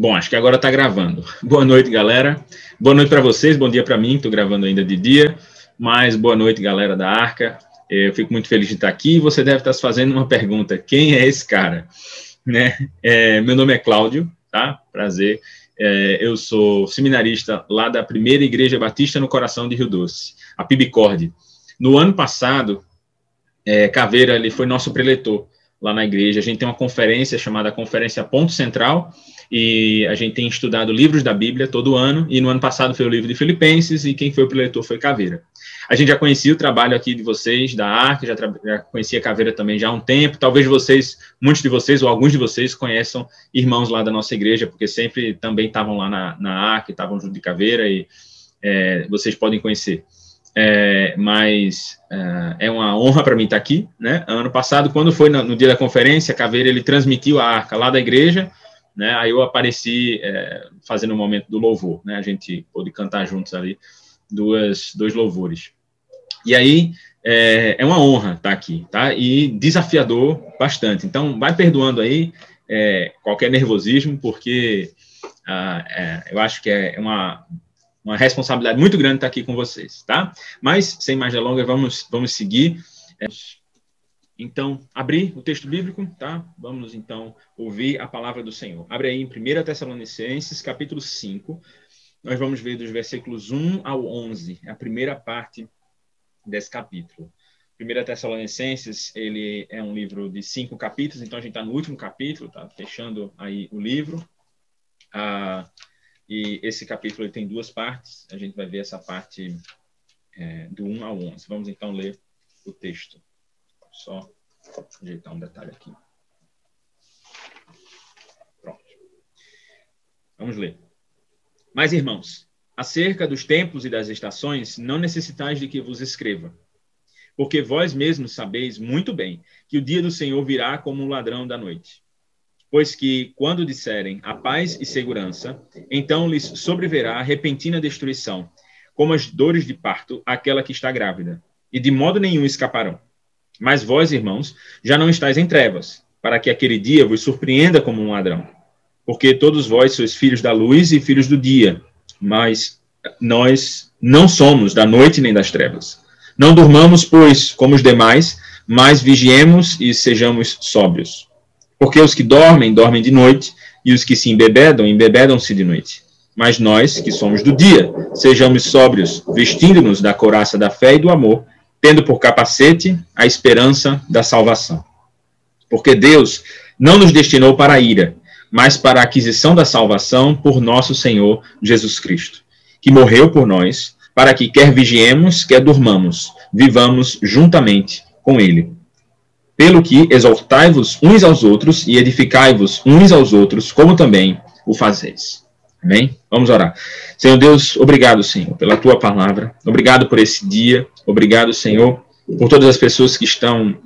Bom, acho que agora está gravando. Boa noite, galera. Boa noite para vocês, bom dia para mim, estou gravando ainda de dia, mas boa noite, galera da Arca. Eu fico muito feliz de estar aqui. Você deve estar se fazendo uma pergunta: quem é esse cara? Né? É, meu nome é Cláudio, tá? Prazer. É, eu sou seminarista lá da primeira Igreja Batista no Coração de Rio Doce, a Pibicorde. No ano passado, é, Caveira ele foi nosso preletor lá na igreja. A gente tem uma conferência chamada Conferência Ponto Central, e a gente tem estudado livros da Bíblia todo ano, e no ano passado foi o livro de Filipenses, e quem foi o preletor foi Caveira. A gente já conhecia o trabalho aqui de vocês, da Arca, já, já conhecia Caveira também já há um tempo, talvez vocês, muitos de vocês, ou alguns de vocês, conheçam irmãos lá da nossa igreja, porque sempre também estavam lá na, na Arca, estavam junto de Caveira, e é, vocês podem conhecer. É, mas é, é uma honra para mim estar aqui, né? Ano passado, quando foi no, no, dia da conferência, Caveira ele transmitiu a arca lá da igreja, né? Aí eu apareci é, fazendo o um momento do louvor, né? A gente pôde cantar juntos ali duas dois louvores. E aí é, é uma honra estar aqui, tá? E desafiador bastante. Então vai perdoando aí é, qualquer nervosismo, porque ah, é, eu acho que é uma uma responsabilidade muito grande estar aqui com vocês, tá? Mas, sem mais delongas, vamos, vamos seguir. Então, abrir o texto bíblico, tá? Vamos, então, ouvir a palavra do Senhor. Abre aí em 1 Tessalonicenses, capítulo 5. Nós vamos ver dos versículos 1 ao 11, a primeira parte desse capítulo. 1 Tessalonicenses, ele é um livro de cinco capítulos, então a gente está no último capítulo, tá? Fechando aí o livro. Ah, e esse capítulo tem duas partes. A gente vai ver essa parte é, do 1 ao 11. Vamos então ler o texto. Só ajeitar um detalhe aqui. Pronto. Vamos ler. Mas, irmãos, acerca dos tempos e das estações, não necessitais de que vos escreva. Porque vós mesmos sabeis muito bem que o dia do Senhor virá como um ladrão da noite. Pois que, quando disserem a paz e segurança, então lhes sobreverá repentina destruição, como as dores de parto, aquela que está grávida, e de modo nenhum escaparão. Mas vós, irmãos, já não estáis em trevas, para que aquele dia vos surpreenda como um ladrão. Porque todos vós sois filhos da luz e filhos do dia, mas nós não somos da noite nem das trevas. Não durmamos, pois, como os demais, mas vigiemos e sejamos sóbrios. Porque os que dormem, dormem de noite, e os que se embebedam, embebedam-se de noite. Mas nós, que somos do dia, sejamos sóbrios, vestindo-nos da couraça da fé e do amor, tendo por capacete a esperança da salvação. Porque Deus não nos destinou para a ira, mas para a aquisição da salvação por nosso Senhor Jesus Cristo, que morreu por nós, para que quer vigiemos, quer durmamos, vivamos juntamente com Ele. Pelo que exortai-vos uns aos outros e edificai-vos uns aos outros, como também o fazeis. Amém? Vamos orar. Senhor Deus, obrigado, Senhor, pela tua palavra. Obrigado por esse dia. Obrigado, Senhor, por todas as pessoas que estão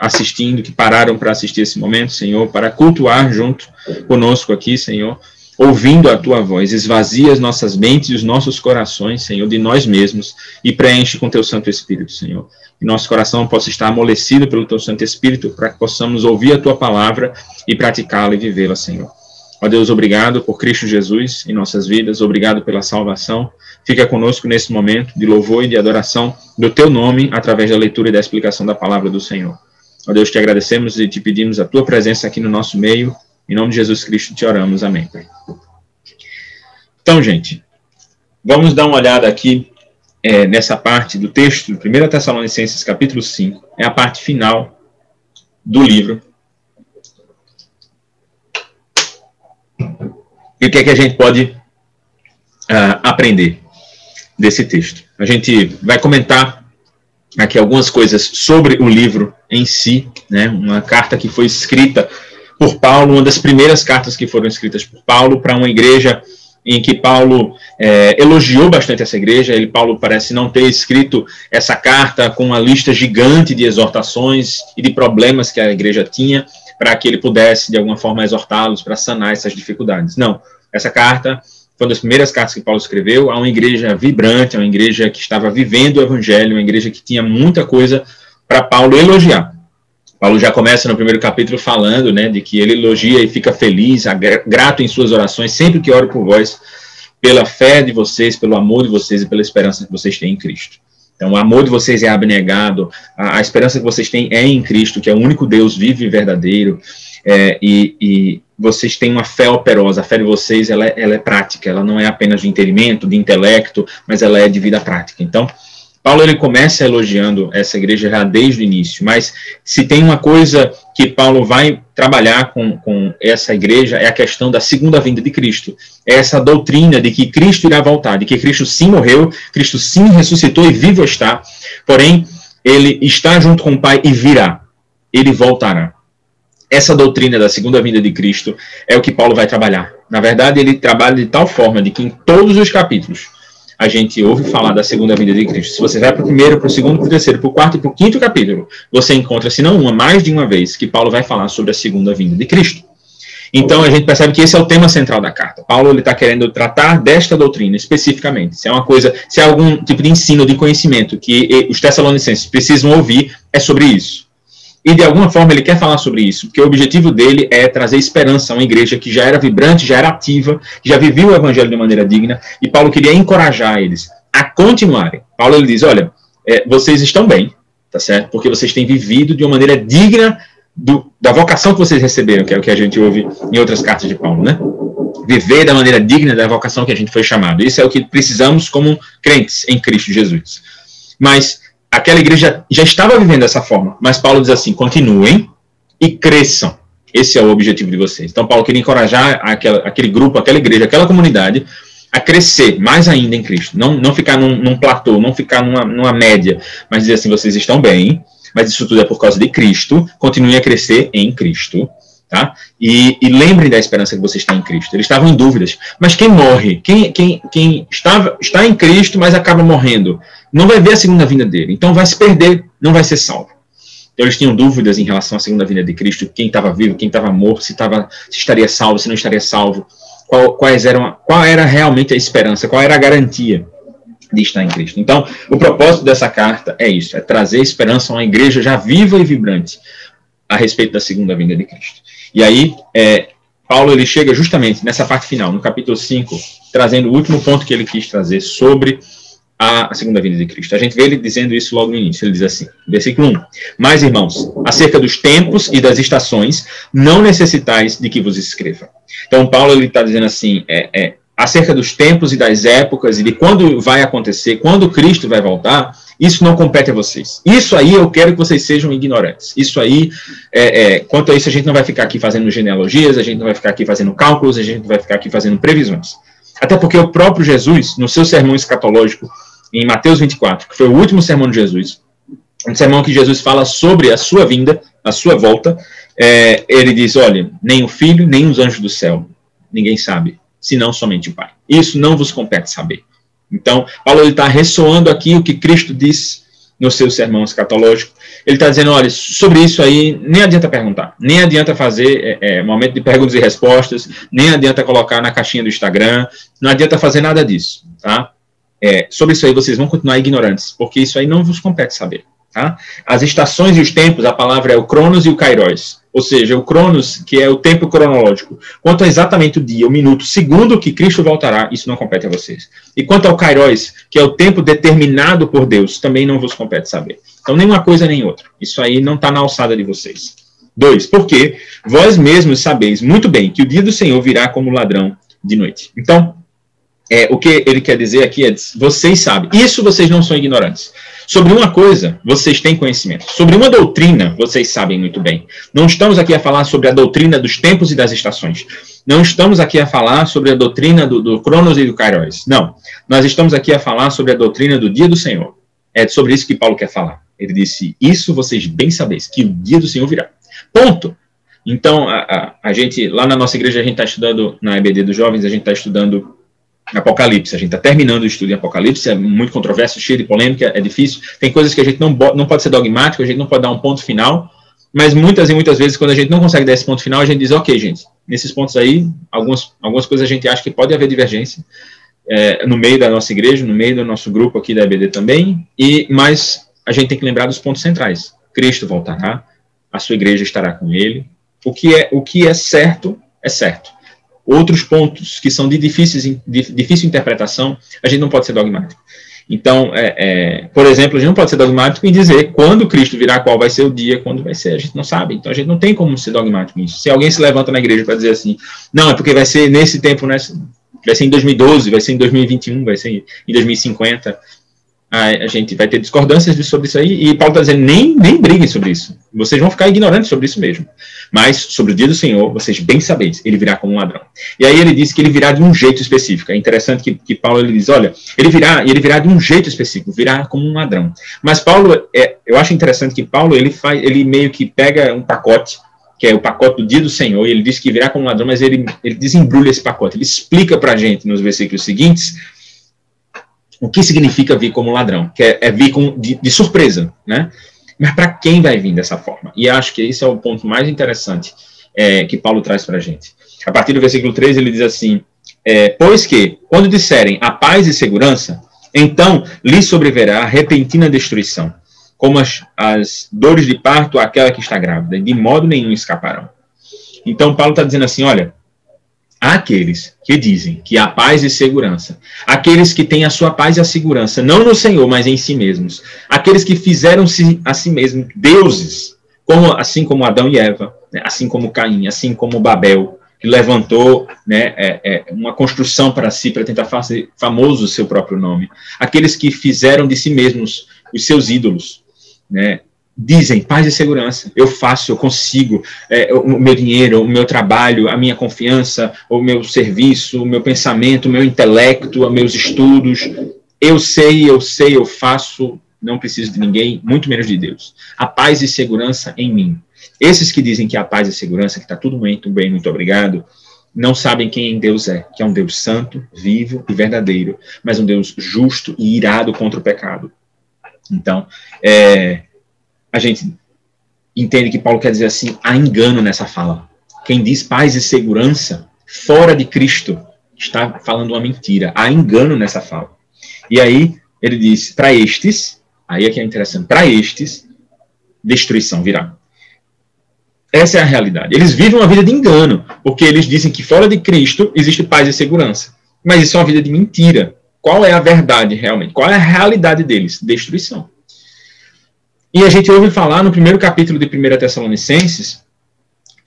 assistindo, que pararam para assistir esse momento, Senhor, para cultuar junto conosco aqui, Senhor, ouvindo a tua voz. Esvazia as nossas mentes e os nossos corações, Senhor, de nós mesmos e preenche com teu Santo Espírito, Senhor que nosso coração possa estar amolecido pelo teu Santo Espírito, para que possamos ouvir a tua palavra e praticá-la e vivê-la, Senhor. Ó Deus, obrigado por Cristo Jesus em nossas vidas, obrigado pela salvação. Fica conosco nesse momento de louvor e de adoração do teu nome, através da leitura e da explicação da palavra do Senhor. Ó Deus, te agradecemos e te pedimos a tua presença aqui no nosso meio. Em nome de Jesus Cristo te oramos. Amém. Então, gente, vamos dar uma olhada aqui é, nessa parte do texto, 1 Tessalonicenses capítulo 5, é a parte final do livro. E o que é que a gente pode uh, aprender desse texto? A gente vai comentar aqui algumas coisas sobre o livro em si, né? uma carta que foi escrita por Paulo, uma das primeiras cartas que foram escritas por Paulo para uma igreja em que Paulo é, elogiou bastante essa igreja. Ele, Paulo parece não ter escrito essa carta com uma lista gigante de exortações e de problemas que a igreja tinha, para que ele pudesse, de alguma forma, exortá-los para sanar essas dificuldades. Não, essa carta foi uma das primeiras cartas que Paulo escreveu a uma igreja vibrante, a uma igreja que estava vivendo o evangelho, uma igreja que tinha muita coisa para Paulo elogiar. Paulo já começa no primeiro capítulo falando, né, de que ele elogia e fica feliz, grato em suas orações, sempre que oro por vós, pela fé de vocês, pelo amor de vocês e pela esperança que vocês têm em Cristo. Então, o amor de vocês é abnegado, a, a esperança que vocês têm é em Cristo, que é o único Deus vivo e verdadeiro, é, e, e, vocês têm uma fé operosa. A fé de vocês ela é, ela é prática, ela não é apenas de entendimento, de intelecto, mas ela é de vida prática. Então, Paulo ele começa elogiando essa igreja já desde o início, mas se tem uma coisa que Paulo vai trabalhar com, com essa igreja é a questão da segunda vinda de Cristo. É essa doutrina de que Cristo irá voltar, de que Cristo sim morreu, Cristo sim ressuscitou e vivo está, porém, ele está junto com o Pai e virá, ele voltará. Essa doutrina da segunda vinda de Cristo é o que Paulo vai trabalhar. Na verdade, ele trabalha de tal forma de que em todos os capítulos a gente ouve falar da segunda vinda de Cristo. Se você vai para o primeiro, para o segundo, para o terceiro, para o quarto e para o quinto capítulo, você encontra, se não uma, mais de uma vez, que Paulo vai falar sobre a segunda vinda de Cristo. Então a gente percebe que esse é o tema central da carta. Paulo ele está querendo tratar desta doutrina especificamente. Se é uma coisa, se é algum tipo de ensino, de conhecimento que os tessalonicenses precisam ouvir, é sobre isso. E de alguma forma ele quer falar sobre isso, porque o objetivo dele é trazer esperança a uma igreja que já era vibrante, já era ativa, já vivia o evangelho de maneira digna, e Paulo queria encorajar eles a continuarem. Paulo ele diz: olha, é, vocês estão bem, tá certo? Porque vocês têm vivido de uma maneira digna do, da vocação que vocês receberam, que é o que a gente ouve em outras cartas de Paulo, né? Viver da maneira digna da vocação que a gente foi chamado. Isso é o que precisamos como crentes em Cristo Jesus. Mas aquela igreja já estava vivendo dessa forma, mas Paulo diz assim: continuem e cresçam. Esse é o objetivo de vocês. Então, Paulo queria encorajar aquela, aquele grupo, aquela igreja, aquela comunidade a crescer mais ainda em Cristo. Não, não ficar num, num platô, não ficar numa, numa média, mas dizer assim: vocês estão bem, mas isso tudo é por causa de Cristo. Continuem a crescer em Cristo. Tá? E, e, lembrem da esperança que vocês têm em Cristo. Eles estavam em dúvidas. Mas quem morre? Quem, quem, quem estava, está em Cristo, mas acaba morrendo? Não vai ver a segunda vinda dele. Então vai se perder, não vai ser salvo. Então, eles tinham dúvidas em relação à segunda vinda de Cristo, quem estava vivo, quem estava morto, se, tava, se estaria salvo, se não estaria salvo, qual, quais eram, qual era realmente a esperança, qual era a garantia de estar em Cristo. Então, o propósito dessa carta é isso, é trazer esperança a uma igreja já viva e vibrante a respeito da segunda vinda de Cristo. E aí, é, Paulo ele chega justamente nessa parte final, no capítulo 5, trazendo o último ponto que ele quis trazer sobre a, segunda vinda de Cristo. A gente vê ele dizendo isso logo no início. Ele diz assim, versículo 1: Mas, irmãos, acerca dos tempos e das estações, não necessitais de que vos escreva. Então, Paulo ele está dizendo assim: é, é, acerca dos tempos e das épocas e de quando vai acontecer, quando Cristo vai voltar, isso não compete a vocês. Isso aí eu quero que vocês sejam ignorantes. Isso aí, é, é, quanto a isso, a gente não vai ficar aqui fazendo genealogias, a gente não vai ficar aqui fazendo cálculos, a gente não vai ficar aqui fazendo previsões. Até porque o próprio Jesus, no seu sermão escatológico, em Mateus 24, que foi o último sermão de Jesus, um sermão que Jesus fala sobre a sua vinda, a sua volta, é, ele diz: olha, nem o filho, nem os anjos do céu, ninguém sabe, senão somente o Pai. Isso não vos compete saber. Então, Paulo está ressoando aqui o que Cristo disse no seu sermão escatológico. Ele está dizendo, olha, sobre isso aí, nem adianta perguntar, nem adianta fazer é, é, momento de perguntas e respostas, nem adianta colocar na caixinha do Instagram, não adianta fazer nada disso, tá? É, sobre isso aí vocês vão continuar ignorantes, porque isso aí não vos compete saber. Tá? As estações e os tempos, a palavra é o Cronos e o Kairos. Ou seja, o Cronos, que é o tempo cronológico. Quanto a exatamente o dia, o minuto, segundo que Cristo voltará, isso não compete a vocês. E quanto ao Kairos, que é o tempo determinado por Deus, também não vos compete saber. Então, nem uma coisa nem outra. Isso aí não está na alçada de vocês. Dois, porque vós mesmos sabeis muito bem que o dia do Senhor virá como ladrão de noite. Então, é, o que ele quer dizer aqui é: vocês sabem, isso vocês não são ignorantes. Sobre uma coisa, vocês têm conhecimento. Sobre uma doutrina, vocês sabem muito bem. Não estamos aqui a falar sobre a doutrina dos tempos e das estações. Não estamos aqui a falar sobre a doutrina do, do Cronos e do Kairos. Não. Nós estamos aqui a falar sobre a doutrina do dia do Senhor. É sobre isso que Paulo quer falar. Ele disse: Isso vocês bem sabeis, que o dia do Senhor virá. Ponto. Então, a, a, a gente, lá na nossa igreja, a gente está estudando, na EBD dos jovens, a gente está estudando Apocalipse. A gente está terminando o estudo em Apocalipse, é muito controverso, cheio de polêmica, é difícil. Tem coisas que a gente não, não pode ser dogmático, a gente não pode dar um ponto final, mas muitas e muitas vezes, quando a gente não consegue dar esse ponto final, a gente diz, ok, gente, nesses pontos aí, algumas, algumas coisas a gente acha que pode haver divergência é, no meio da nossa igreja, no meio do nosso grupo aqui da EBD também, e mas a gente tem que lembrar dos pontos centrais. Cristo voltará, a sua igreja estará com ele. O que é, o que é certo, é certo. Outros pontos que são de, difíceis, de difícil interpretação, a gente não pode ser dogmático. Então, é, é, por exemplo, a gente não pode ser dogmático em dizer quando Cristo virá, qual vai ser o dia, quando vai ser, a gente não sabe. Então, a gente não tem como ser dogmático nisso. Se alguém se levanta na igreja para dizer assim, não, é porque vai ser nesse tempo, nessa, vai ser em 2012, vai ser em 2021, vai ser em 2050, a, gente vai ter discordâncias sobre isso aí, e Paulo está dizendo, nem, nem briguem sobre isso. Vocês vão ficar ignorantes sobre isso mesmo. Mas, sobre o dia do Senhor, vocês bem sabeis, ele virá como um ladrão. E aí ele diz que ele virá de um jeito específico. É interessante que, que Paulo ele diz, olha, ele virá, ele virá de um jeito específico, virá como um ladrão. Mas Paulo, é, eu acho interessante que Paulo, ele faz, ele meio que pega um pacote, que é o pacote do dia do Senhor, e ele diz que virá como um ladrão, mas ele, ele desembrulha esse pacote, ele explica para a gente nos versículos seguintes o que significa vir como ladrão, que é, é vir com, de, de, surpresa, né? Mas para quem vai vir dessa forma? E acho que esse é o ponto mais interessante é, que Paulo traz para a gente. A partir do versículo 3, ele diz assim: é, Pois que, quando disserem a paz e segurança, então lhe sobreverá repentina destruição, como as, as dores de parto àquela que está grávida, e de modo nenhum escaparão. Então, Paulo está dizendo assim: olha, aqueles que dizem que há paz e segurança, aqueles que têm a sua paz e a segurança, não no Senhor, mas em si mesmos, aqueles que fizeram-se a si mesmos deuses, como, assim como Adão e Eva, né, assim como Caim, assim como Babel, que levantou né, é, é, uma construção para si, para tentar fazer famoso o seu próprio nome, aqueles que fizeram de si mesmos os seus ídolos, né, dizem paz e segurança. Eu faço, eu consigo. É, o meu dinheiro, o meu trabalho, a minha confiança, o meu serviço, o meu pensamento, o meu intelecto, os meus estudos. Eu sei, eu sei, eu faço. Não preciso de ninguém, muito menos de Deus. A paz e segurança em mim. Esses que dizem que a paz e segurança, que está tudo muito bem, muito obrigado, não sabem quem Deus é, que é um Deus santo, vivo e verdadeiro, mas um Deus justo e irado contra o pecado. Então, é, a gente entende que Paulo quer dizer assim: há engano nessa fala. Quem diz paz e segurança fora de Cristo está falando uma mentira. Há engano nessa fala. E aí ele diz: para estes, aí é que é interessante, para estes, destruição virá. Essa é a realidade. Eles vivem uma vida de engano, porque eles dizem que fora de Cristo existe paz e segurança. Mas isso é uma vida de mentira. Qual é a verdade realmente? Qual é a realidade deles? Destruição. E a gente ouve falar no primeiro capítulo de 1 Tessalonicenses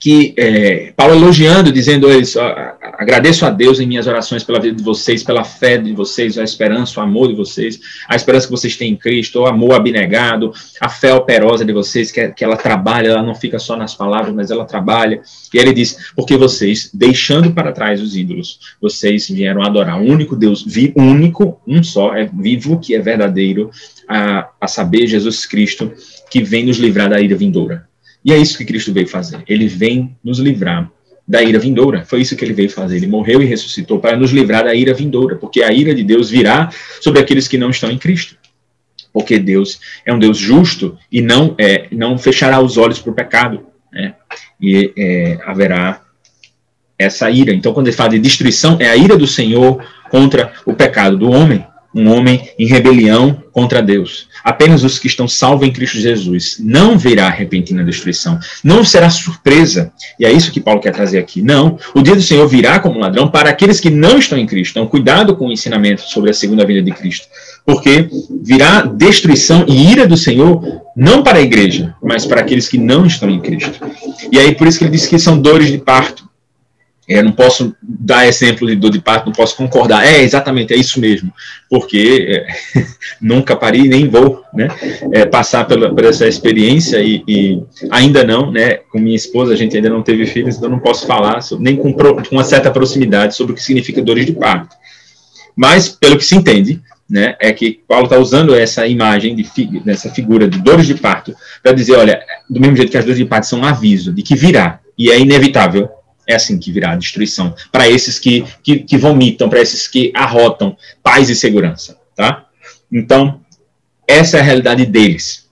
que é, Paulo elogiando, dizendo eles, agradeço a Deus em minhas orações pela vida de vocês, pela fé de vocês, a esperança, o amor de vocês, a esperança que vocês têm em Cristo, o amor abnegado, a fé operosa de vocês, que, que ela trabalha, ela não fica só nas palavras, mas ela trabalha. E ele diz, porque vocês, deixando para trás os ídolos, vocês vieram adorar o único Deus, vi, único, um só, é vivo, que é verdadeiro, a, a saber, Jesus Cristo, que vem nos livrar da ira vindoura. E é isso que Cristo veio fazer. Ele vem nos livrar da ira vindoura. Foi isso que ele veio fazer. Ele morreu e ressuscitou para nos livrar da ira vindoura, porque a ira de Deus virá sobre aqueles que não estão em Cristo. Porque Deus é um Deus justo e não é, não fechará os olhos para o pecado. Né? E é, haverá essa ira. Então, quando ele fala de destruição, é a ira do Senhor contra o pecado do homem um homem em rebelião contra Deus. Apenas os que estão salvos em Cristo Jesus. Não virá repentina destruição. Não será surpresa. E é isso que Paulo quer trazer aqui. Não. O dia do Senhor virá como ladrão para aqueles que não estão em Cristo. Então, cuidado com o ensinamento sobre a segunda vinda de Cristo. Porque virá destruição e ira do Senhor não para a igreja, mas para aqueles que não estão em Cristo. E aí, por isso que ele diz que são dores de parto é, não posso dar exemplo de dor de parto, não posso concordar. É, exatamente, é isso mesmo. Porque é, nunca parei, nem vou né, é, passar pela, por essa experiência e, e, ainda não, né, com minha esposa, a gente ainda não teve filhos, então não posso falar nem com, pro, com uma certa proximidade sobre o que significa dores de parto. Mas, pelo que se entende, né, é que Paulo está usando essa imagem, de, dessa figura de dores de parto, para dizer, olha, do mesmo jeito que as dores de parto são um aviso de que virá, e é inevitável, é assim que virá a destruição. Para esses que, que, que vomitam, para esses que arrotam paz e segurança. Tá? Então, essa é a realidade deles.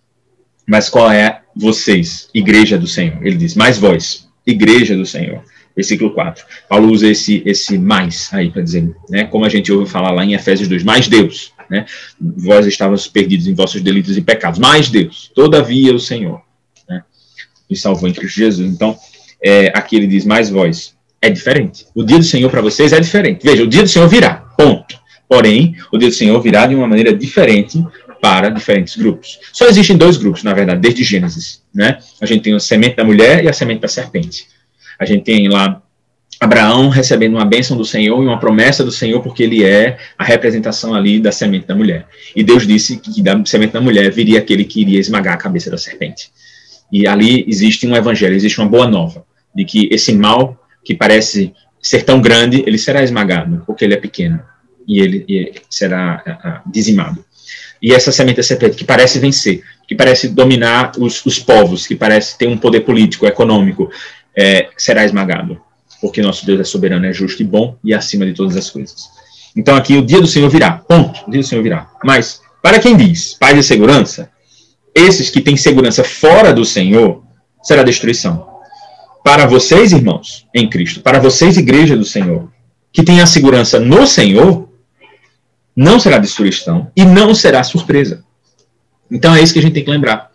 Mas qual é vocês, igreja do Senhor? Ele diz, mais vós, igreja do Senhor. Versículo 4. Paulo usa esse, esse mais aí para dizer, né? Como a gente ouve falar lá em Efésios 2, mais Deus, né? Vós estavas perdidos em vossos delitos e pecados, mais Deus, todavia o Senhor nos salvou em Cristo Jesus. Então, é, aqui ele diz mais vós. É diferente. O dia do Senhor para vocês é diferente. Veja, o dia do Senhor virá. Ponto. Porém, o dia do Senhor virá de uma maneira diferente para diferentes grupos. Só existem dois grupos, na verdade, desde Gênesis. Né? A gente tem a semente da mulher e a semente da serpente. A gente tem lá Abraão recebendo uma bênção do Senhor e uma promessa do Senhor, porque ele é a representação ali da semente da mulher. E Deus disse que da semente da mulher viria aquele que iria esmagar a cabeça da serpente. E ali existe um evangelho, existe uma boa nova, de que esse mal que parece ser tão grande, ele será esmagado, porque ele é pequeno, e ele, será dizimado. E essa semente serpente que parece vencer, que parece dominar os, os povos, que parece ter um poder político, econômico, é, será esmagado porque nosso Deus é soberano, é justo e bom e acima de todas as coisas. Então aqui o dia do Senhor virá, ponto, o dia do Senhor virá. Mas, para quem diz paz e segurança, esses que têm segurança fora do Senhor, será destruição. Para vocês, irmãos, em Cristo, para vocês, igreja do Senhor, que têm a segurança no Senhor, não será destruição e não será surpresa. Então é isso que a gente tem que lembrar.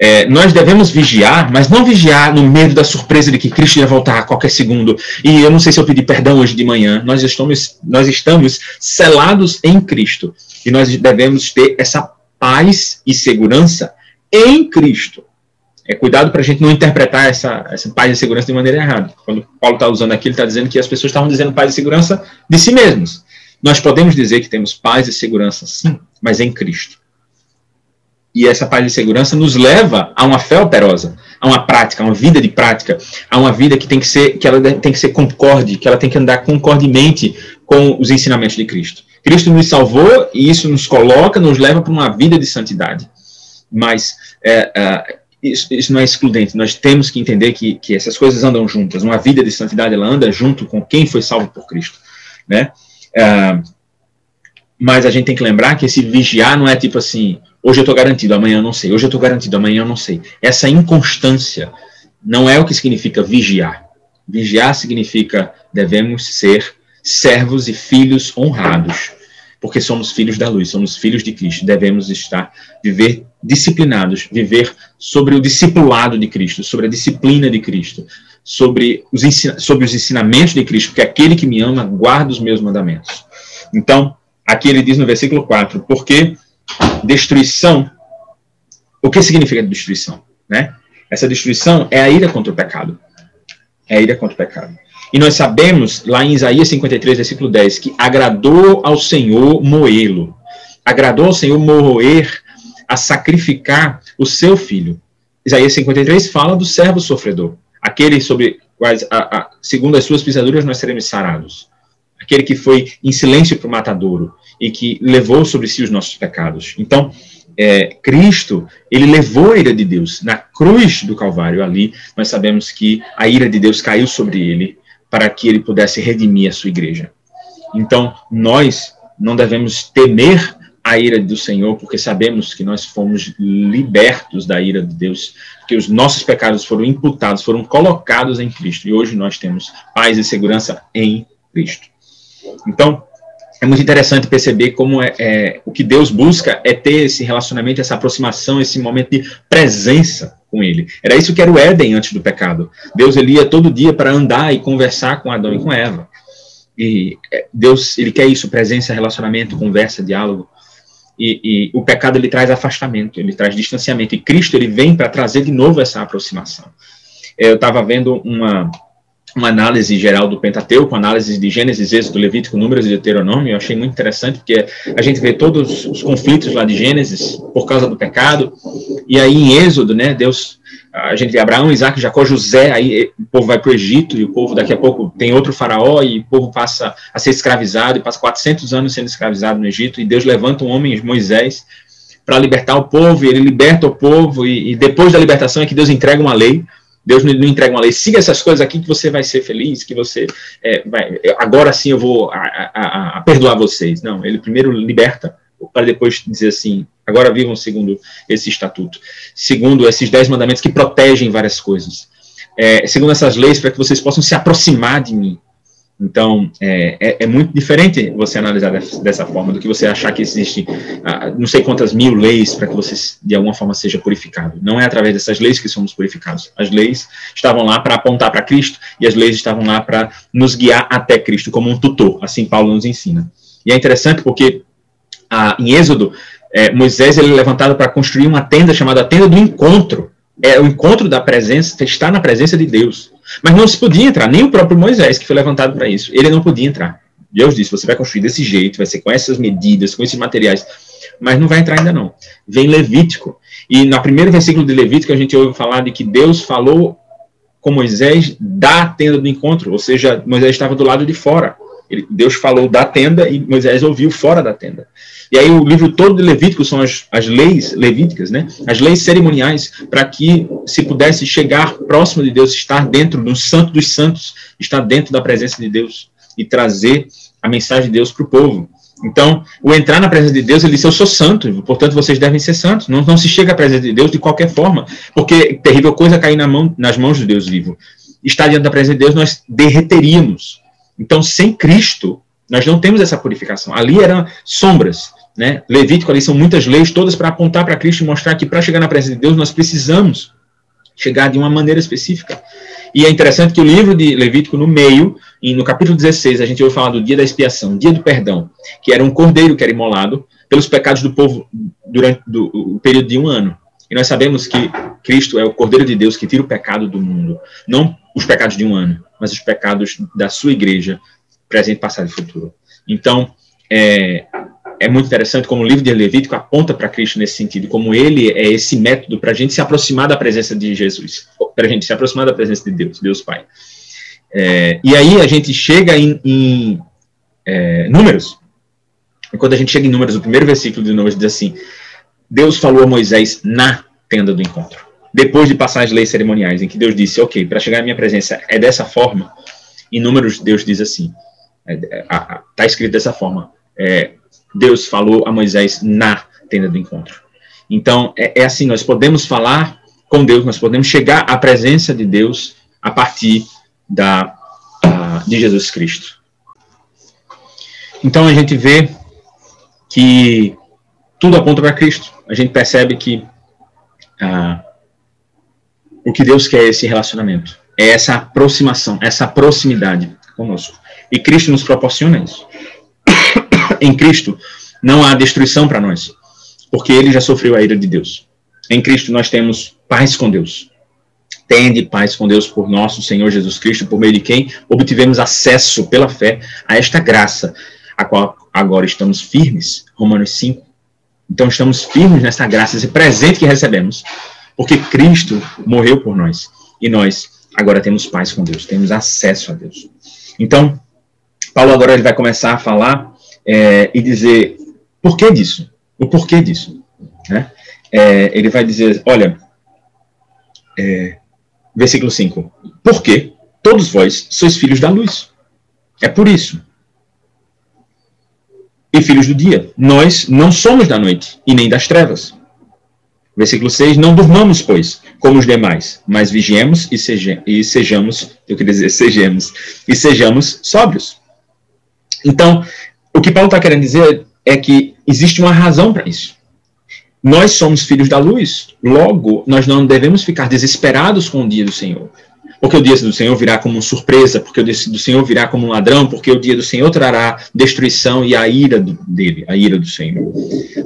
É, nós devemos vigiar, mas não vigiar no medo da surpresa de que Cristo ia voltar a qualquer segundo. E eu não sei se eu pedi perdão hoje de manhã. Nós estamos, nós estamos selados em Cristo. E nós devemos ter essa paz e segurança em Cristo. É cuidado para a gente não interpretar essa, essa paz e segurança de maneira errada. Quando Paulo está usando aqui, ele está dizendo que as pessoas estavam dizendo paz e segurança de si mesmos. Nós podemos dizer que temos paz e segurança, sim, mas em Cristo e essa paz de segurança nos leva a uma fé operosa, a uma prática, a uma vida de prática, a uma vida que tem que ser que ela tem que ser concorde, que ela tem que andar concordemente com os ensinamentos de Cristo. Cristo nos salvou e isso nos coloca, nos leva para uma vida de santidade. Mas é, é, isso, isso, não é excludente. Nós temos que entender que, que essas coisas andam juntas. Uma vida de santidade ela anda junto com quem foi salvo por Cristo, né? É, mas a gente tem que lembrar que esse vigiar não é tipo assim, Hoje eu estou garantido, amanhã eu não sei. Hoje eu estou garantido, amanhã eu não sei. Essa inconstância não é o que significa vigiar. Vigiar significa devemos ser servos e filhos honrados, porque somos filhos da luz, somos filhos de Cristo. Devemos estar, viver disciplinados, viver sobre o discipulado de Cristo, sobre a disciplina de Cristo, sobre os, sobre os ensinamentos de Cristo, porque aquele que me ama guarda os meus mandamentos. Então, aqui ele diz no versículo 4, porque destruição, o que significa destruição? Né? Essa destruição é a ira contra o pecado. É a ira contra o pecado. E nós sabemos, lá em Isaías 53, versículo 10, que agradou ao Senhor moê-lo. Agradou ao Senhor moer a sacrificar o seu filho. Isaías 53 fala do servo sofredor. Aquele sobre quais, a, a, segundo as suas pisaduras, nós seremos sarados. Aquele que foi em silêncio para o matadouro e que levou sobre si os nossos pecados. Então, é, Cristo, ele levou a ira de Deus. Na cruz do Calvário, ali, nós sabemos que a ira de Deus caiu sobre ele para que ele pudesse redimir a sua igreja. Então, nós não devemos temer a ira do Senhor, porque sabemos que nós fomos libertos da ira de Deus, que os nossos pecados foram imputados, foram colocados em Cristo, e hoje nós temos paz e segurança em Cristo. Então, é muito interessante perceber como é, é, o que Deus busca é ter esse relacionamento, essa aproximação, esse momento de presença com Ele. Era isso que era o Éden antes do pecado. Deus ele ia todo dia para andar e conversar com Adão e com Eva. E é, Deus ele quer isso, presença, relacionamento, conversa, diálogo. E, e o pecado ele traz afastamento, ele traz distanciamento. E Cristo ele vem para trazer de novo essa aproximação. Eu estava vendo uma uma análise geral do Pentateuco, análise de Gênesis, Êxodo, Levítico, Números e Deuteronômio. Eu achei muito interessante, porque a gente vê todos os conflitos lá de Gênesis por causa do pecado. E aí em Êxodo, né, Deus, a gente vê Abraão, Isaac, Jacó, José, aí o povo vai para o Egito e o povo daqui a pouco tem outro faraó e o povo passa a ser escravizado e passa 400 anos sendo escravizado no Egito e Deus levanta um homem, Moisés, para libertar o povo e ele liberta o povo e, e depois da libertação é que Deus entrega uma lei Deus não, entrega uma lei, siga essas coisas aqui que você vai ser feliz, que você é, vai, agora sim eu vou a, a, a perdoar vocês. Não, ele primeiro liberta, para depois dizer assim, agora vivam segundo esse estatuto, segundo esses dez mandamentos que protegem várias coisas, é, segundo essas leis para que vocês possam se aproximar de mim. Então, é, é, é, muito diferente você analisar dessa forma do que você achar que existe ah, não sei quantas mil leis para que você, de alguma forma, seja purificado. Não é através dessas leis que somos purificados. As leis estavam lá para apontar para Cristo e as leis estavam lá para nos guiar até Cristo, como um tutor, assim Paulo nos ensina. E é interessante porque ah, em Êxodo, é, Moisés ele é levantado para construir uma tenda chamada Tenda do Encontro. É o encontro da presença, estar na presença de Deus. Mas não se podia entrar, nem o próprio Moisés, que foi levantado para isso, ele não podia entrar. Deus disse: você vai construir desse jeito, vai ser com essas medidas, com esses materiais, mas não vai entrar ainda não. Vem Levítico. E no primeiro versículo de Levítico a gente ouve falar de que Deus falou com Moisés da tenda do encontro, ou seja, Moisés estava do lado de fora. Ele, Deus falou da tenda e Moisés ouviu fora da tenda. E aí o livro todo de Levítico são as, as leis levíticas, né? As leis cerimoniais para que se pudesse chegar próximo de Deus, estar dentro do santo dos santos, estar dentro da presença de Deus e trazer a mensagem de Deus para o povo. Então, o entrar na presença de Deus, ele disse, eu sou santo, portanto vocês devem ser santos. Não, não se chega à presença de Deus de qualquer forma, porque terrível coisa cair na mão, nas mãos de Deus vivo. Estar diante da presença de Deus, nós derreteríamos. Então, sem Cristo, nós não temos essa purificação. Ali eram sombras, né? Levítico ali são muitas leis, todas para apontar para Cristo e mostrar que para chegar na presença de Deus nós precisamos chegar de uma maneira específica. E é interessante que o livro de Levítico, no meio, e no capítulo 16, a gente ouve falar do dia da expiação, dia do perdão, que era um cordeiro que era imolado pelos pecados do povo durante do, o período de um ano. E nós sabemos que Cristo é o Cordeiro de Deus que tira o pecado do mundo. Não os pecados de um ano, mas os pecados da sua igreja, presente, passado e futuro. Então, é, é muito interessante como o livro de Levítico aponta para Cristo nesse sentido, como ele é esse método para a gente se aproximar da presença de Jesus, para a gente se aproximar da presença de Deus, Deus Pai. É, e aí a gente chega em, em é, Números, e quando a gente chega em Números, o primeiro versículo de Números diz assim: Deus falou a Moisés na tenda do encontro. Depois de passar as leis cerimoniais, em que Deus disse, ok, para chegar à minha presença é dessa forma, em Números Deus diz assim, está é, é, escrito dessa forma, é, Deus falou a Moisés na tenda do encontro. Então, é, é assim, nós podemos falar com Deus, nós podemos chegar à presença de Deus a partir da, de Jesus Cristo. Então, a gente vê que tudo aponta para Cristo. A gente percebe que ah, o que Deus quer é esse relacionamento, é essa aproximação, essa proximidade conosco. E Cristo nos proporciona isso em Cristo não há destruição para nós, porque ele já sofreu a ira de Deus. Em Cristo nós temos paz com Deus. Tende paz com Deus por nosso Senhor Jesus Cristo, por meio de quem obtivemos acesso pela fé a esta graça, a qual agora estamos firmes. Romanos 5. Então estamos firmes nessa graça, esse presente que recebemos, porque Cristo morreu por nós e nós agora temos paz com Deus, temos acesso a Deus. Então, Paulo agora ele vai começar a falar é, e dizer por que disso, o porquê disso. Né? É, ele vai dizer, olha, é, versículo 5, porque todos vós sois filhos da luz. É por isso. E filhos do dia. Nós não somos da noite e nem das trevas. Versículo 6, não durmamos, pois, como os demais, mas vigiemos e, seja, e sejamos, eu queria dizer, sejamos, e sejamos sóbrios. Então, o que Paulo está querendo dizer é que existe uma razão para isso. Nós somos filhos da luz, logo, nós não devemos ficar desesperados com o dia do Senhor. Porque o dia do Senhor virá como surpresa, porque o dia do Senhor virá como um ladrão, porque o dia do Senhor trará destruição e a ira dele, a ira do Senhor.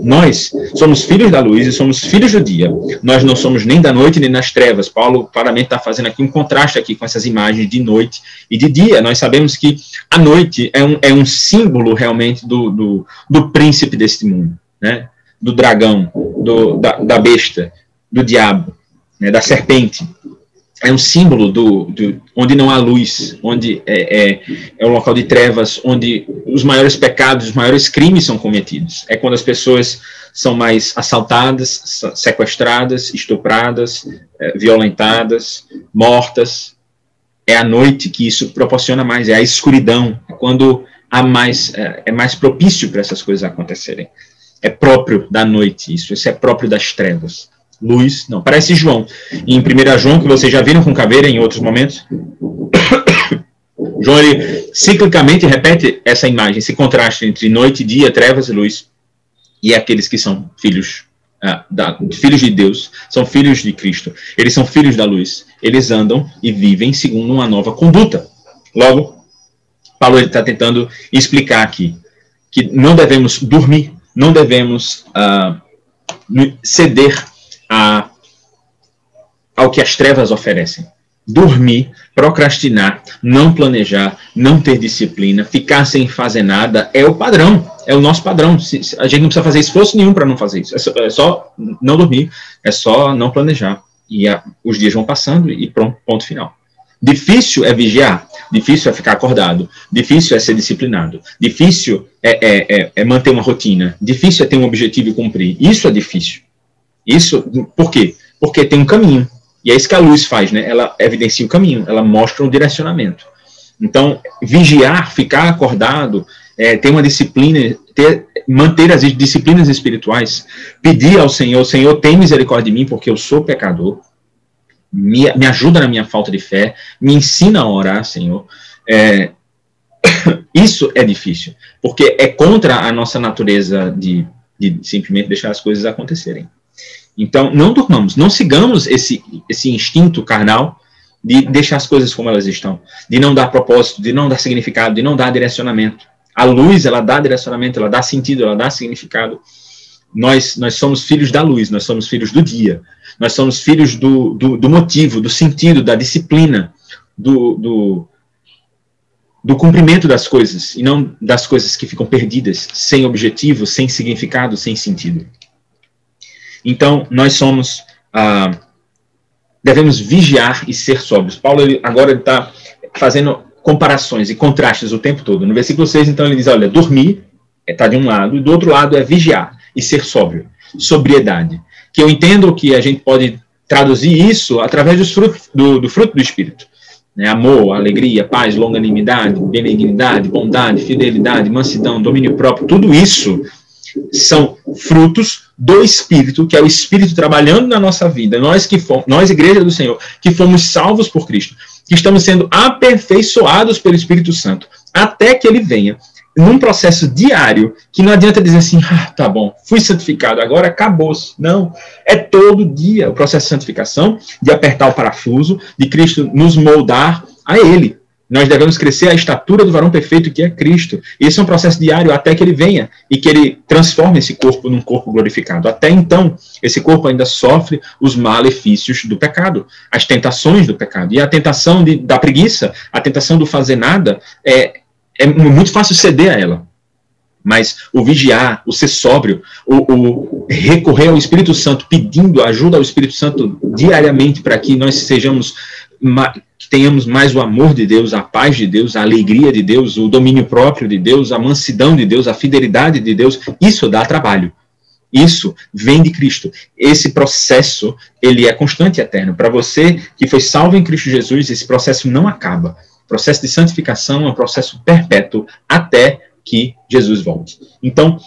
Nós somos filhos da luz e somos filhos do dia. Nós não somos nem da noite nem das trevas. Paulo claramente está fazendo aqui um contraste aqui com essas imagens de noite e de dia. Nós sabemos que a noite é um, é um símbolo realmente do, do, do príncipe deste mundo, né? do dragão, do, da, da besta, do diabo, né? da serpente é um símbolo do, do, onde não há luz, onde é, é, é, um local de trevas, onde os maiores pecados, os maiores crimes são cometidos. É quando as pessoas são mais assaltadas, sequestradas, estupradas, é, violentadas, mortas. É a noite que isso proporciona mais, é a escuridão, é quando há mais, é, é mais propício para essas coisas acontecerem. É próprio da noite isso, isso é próprio das trevas luz, não, parece João. Em 1 João, que vocês já viram com caveira em outros momentos. João, ele ciclicamente repete essa imagem, esse contraste entre noite e dia, trevas e luz, e aqueles que são filhos uh, da, filhos de Deus, são filhos de Cristo, eles são filhos da luz, eles andam e vivem segundo uma nova conduta. Logo, Paulo está tentando explicar aqui que não devemos dormir, não devemos uh, ceder a, ao que as trevas oferecem. Dormir, procrastinar, não planejar, não ter disciplina, ficar sem fazer nada é o padrão, é o nosso padrão. A gente não precisa fazer esforço nenhum para não fazer isso. É só, é só, não dormir, é só não planejar. E a, os dias vão passando e pronto, ponto final. Difícil é vigiar, difícil é ficar acordado, difícil é ser disciplinado, difícil é, é, é, é manter uma rotina, difícil é ter um objetivo e cumprir. Isso é difícil. Isso, por quê? Porque tem um caminho. E é isso que a luz faz, né? Ela evidencia o caminho, ela mostra um direcionamento. Então, vigiar, ficar acordado, é, ter uma disciplina, ter, manter as disciplinas espirituais, pedir ao Senhor, Senhor, tem misericórdia de mim, porque eu sou pecador me, me ajuda na minha falta de fé, me ensina a orar, Senhor. É, isso é difícil, porque é contra a nossa natureza de, de simplesmente deixar as coisas acontecerem. Então, não durmamos, não sigamos esse, esse instinto carnal de deixar as coisas como elas estão, de não dar propósito, de não dar significado, de não dar direcionamento. A luz, ela dá direcionamento, ela dá sentido, ela dá significado. Nós, nós somos filhos da luz, nós somos filhos do dia. Nós somos filhos do, do, do motivo, do sentido, da disciplina, do, do, do cumprimento das coisas, e não das coisas que ficam perdidas, sem objetivo, sem significado, sem sentido. Então, nós somos. Ah, devemos vigiar e ser sóbrios. Paulo, ele, agora, está fazendo comparações e contrastes o tempo todo. No versículo 6, então, ele diz: olha, dormir está de um lado, e do outro lado é vigiar e ser sóbrio, sobriedade que eu entendo que a gente pode traduzir isso através do, do fruto do Espírito. Né? Amor, alegria, paz, longanimidade, benignidade, bondade, fidelidade, mansidão, domínio próprio, tudo isso são frutos do Espírito, que é o Espírito trabalhando na nossa vida. Nós que fomos, nós, Igreja do Senhor, que fomos salvos por Cristo, que estamos sendo aperfeiçoados pelo Espírito Santo, até que ele venha num processo diário, que não adianta dizer assim, ah, tá bom, fui santificado, agora acabou-se. Não, é todo dia o processo de santificação, de apertar o parafuso, de Cristo nos moldar a Ele. Nós devemos crescer à estatura do varão perfeito que é Cristo. Esse é um processo diário até que ele venha e que ele transforme esse corpo num corpo glorificado. Até então, esse corpo ainda sofre os malefícios do pecado, as tentações do pecado. E a tentação de, da preguiça, a tentação do fazer nada, é, é muito fácil ceder a ela. Mas o vigiar, o ser sóbrio, o, o recorrer ao Espírito Santo, pedindo ajuda ao Espírito Santo diariamente para que nós sejamos, tenhamos mais o amor de Deus, a paz de Deus, a alegria de Deus, o domínio próprio de Deus, a mansidão de Deus, a fidelidade de Deus, isso dá trabalho. Isso vem de Cristo. Esse processo, ele é constante e eterno. Para você que foi salvo em Cristo Jesus, esse processo não acaba processo de santificação é um processo perpétuo até que Jesus volte. Então,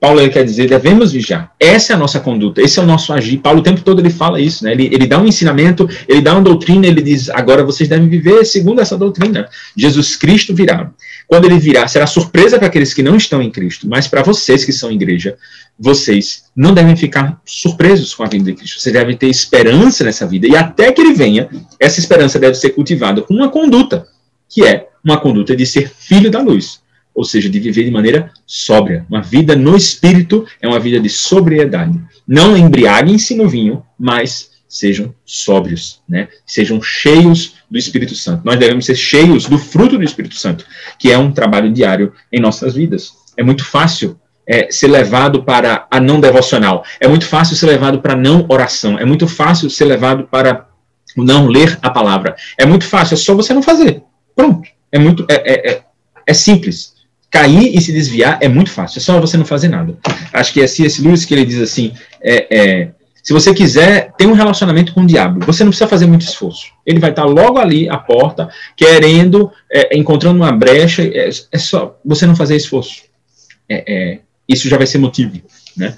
Paulo quer dizer, devemos vigiar. Essa é a nossa conduta, esse é o nosso agir. Paulo o tempo todo ele fala isso, né? Ele, ele dá um ensinamento, ele dá uma doutrina, ele diz, agora vocês devem viver segundo essa doutrina. Jesus Cristo virá. Quando ele virá, será surpresa para aqueles que não estão em Cristo, mas para vocês que são igreja, vocês não devem ficar surpresos com a vinda de Cristo. Vocês devem ter esperança nessa vida. E até que ele venha, essa esperança deve ser cultivada com uma conduta que é uma conduta de ser filho da luz, ou seja, de viver de maneira sóbria. Uma vida no espírito é uma vida de sobriedade. Não embriaguem-se no vinho, mas sejam sóbrios, né? Sejam cheios do Espírito Santo. Nós devemos ser cheios do fruto do Espírito Santo, que é um trabalho diário em nossas vidas. É muito fácil é, ser levado para a não devocional. É muito fácil ser levado para a não oração. É muito fácil ser levado para não ler a palavra. É muito fácil, é só você não fazer. Pronto. É muito. É, é, é, é simples. Cair e se desviar é muito fácil. É só você não fazer nada. Acho que é C.S. Lewis que ele diz assim: é, é, se você quiser ter um relacionamento com o diabo, você não precisa fazer muito esforço. Ele vai estar logo ali à porta, querendo, é, encontrando uma brecha. É, é, só você não fazer esforço. É, é, isso já vai ser motivo, né?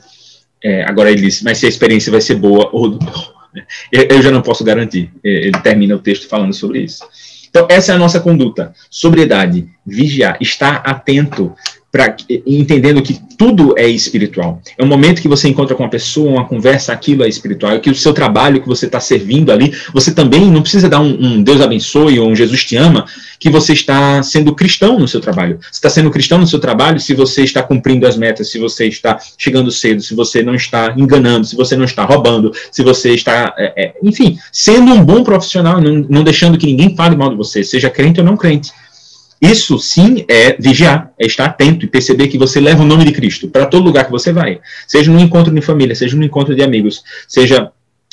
É, agora ele diz, mas se a experiência vai ser boa ou eu, eu já não posso garantir. Ele termina o texto falando sobre isso. Então, essa é a nossa conduta. Sobriedade, vigiar, estar atento para entendendo que tudo é espiritual. É um momento que você encontra com uma pessoa, uma conversa, aquilo é espiritual. É que o seu trabalho que você está servindo ali, você também não precisa dar um, um, Deus abençoe ou um Jesus te ama, que você está sendo cristão no seu trabalho. Você está sendo cristão no seu trabalho se você está cumprindo as metas, se você está chegando cedo, se você não está enganando, se você não está roubando, se você está, é, é, enfim, sendo um bom profissional, não, não deixando que ninguém fale mal de você, seja crente ou não crente. Isso sim é vigiar, é estar atento e perceber que você leva o nome de Cristo para todo lugar que você vai. Seja num encontro de família, seja num encontro de amigos, seja